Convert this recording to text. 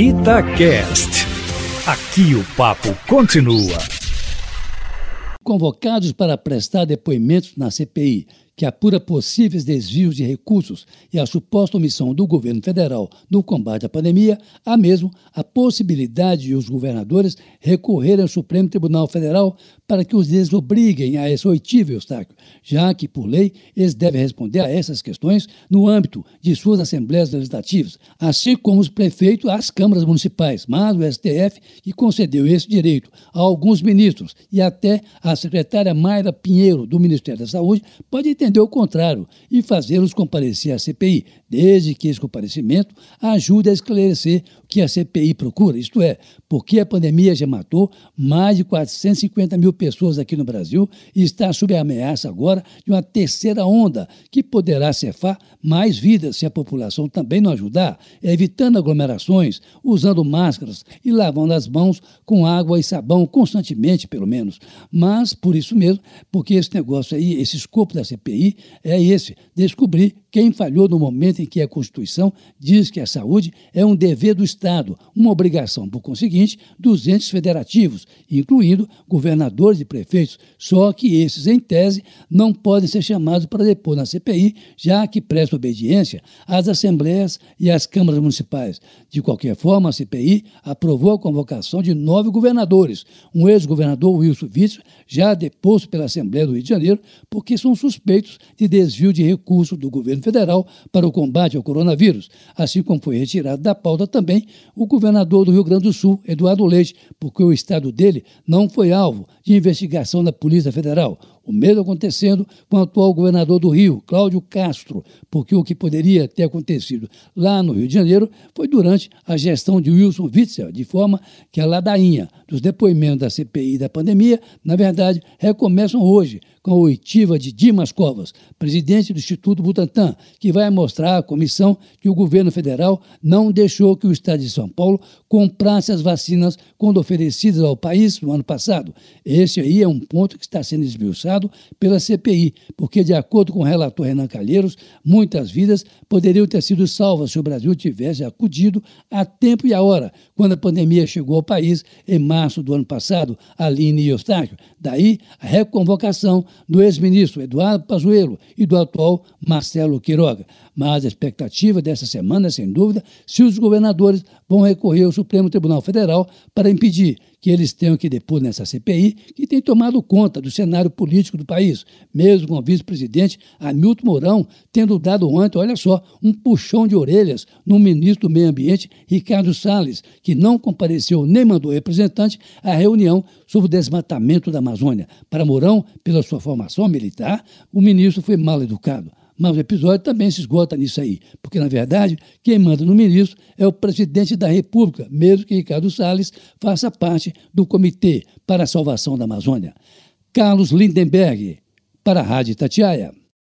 Itacast. Aqui o papo continua. Convocados para prestar depoimentos na CPI que apura possíveis desvios de recursos e a suposta omissão do governo federal no combate à pandemia, há mesmo a possibilidade de os governadores recorrerem ao Supremo Tribunal Federal para que os desobriguem a esse oitível Eustáquio, já que, por lei, eles devem responder a essas questões no âmbito de suas assembleias legislativas, assim como os prefeitos às câmaras municipais, mas o STF, que concedeu esse direito a alguns ministros e até a secretária Mayra Pinheiro, do Ministério da Saúde, pode ter entender o contrário e fazê-los comparecer à CPI, desde que esse comparecimento ajude a esclarecer o que a CPI procura, isto é, porque a pandemia já matou mais de 450 mil pessoas aqui no Brasil e está sob a ameaça agora de uma terceira onda que poderá cefar mais vidas se a população também não ajudar, evitando aglomerações, usando máscaras e lavando as mãos com água e sabão constantemente, pelo menos. Mas, por isso mesmo, porque esse negócio aí, esse escopo da CPI, CPI é esse: descobrir quem falhou no momento em que a Constituição diz que a saúde é um dever do Estado, uma obrigação, por conseguinte, dos entes federativos, incluindo governadores e prefeitos, só que esses, em tese, não podem ser chamados para depor na CPI, já que prestam obediência às assembleias e às câmaras municipais. De qualquer forma, a CPI aprovou a convocação de nove governadores. Um ex-governador, Wilson Witzel, já deposto pela Assembleia do Rio de Janeiro, porque são suspeitos de desvio de recursos do governo federal para o combate ao coronavírus, assim como foi retirado da pauta também o governador do Rio Grande do Sul, Eduardo Leite, porque o estado dele não foi alvo de investigação da Polícia Federal. O mesmo acontecendo com o atual governador do Rio, Cláudio Castro, porque o que poderia ter acontecido lá no Rio de Janeiro foi durante a gestão de Wilson Witzel, de forma que a ladainha dos depoimentos da CPI da pandemia, na verdade, recomeçam hoje com a oitiva de Dimas Covas, presidente do Instituto Butantan, que vai mostrar à comissão que o governo federal não deixou que o Estado de São Paulo comprasse as vacinas quando oferecidas ao país no ano passado. Esse aí é um ponto que está sendo esmiuçado pela CPI, porque, de acordo com o relator Renan Calheiros, muitas vidas poderiam ter sido salvas se o Brasil tivesse acudido a tempo e a hora, quando a pandemia chegou ao país em março do ano passado, Aline e Eustáquio. Daí a reconvocação do ex-ministro Eduardo Pazuello e do atual Marcelo Quiroga. Mas a expectativa dessa semana é, sem dúvida, se os governadores vão recorrer ao Supremo Tribunal Federal para impedir que eles tenham que depor nessa CPI, que tem tomado conta do cenário político do país, mesmo com o vice-presidente Hamilton Mourão tendo dado ontem, olha só, um puxão de orelhas no ministro do Meio Ambiente, Ricardo Salles, que não compareceu nem mandou representante à reunião sobre o desmatamento da Amazônia. Para Mourão, pela sua formação militar, o ministro foi mal educado. Mas o episódio também se esgota nisso aí, porque, na verdade, quem manda no ministro é o presidente da República, mesmo que Ricardo Salles faça parte do Comitê para a Salvação da Amazônia. Carlos Lindenberg, para a Rádio Tatiaia.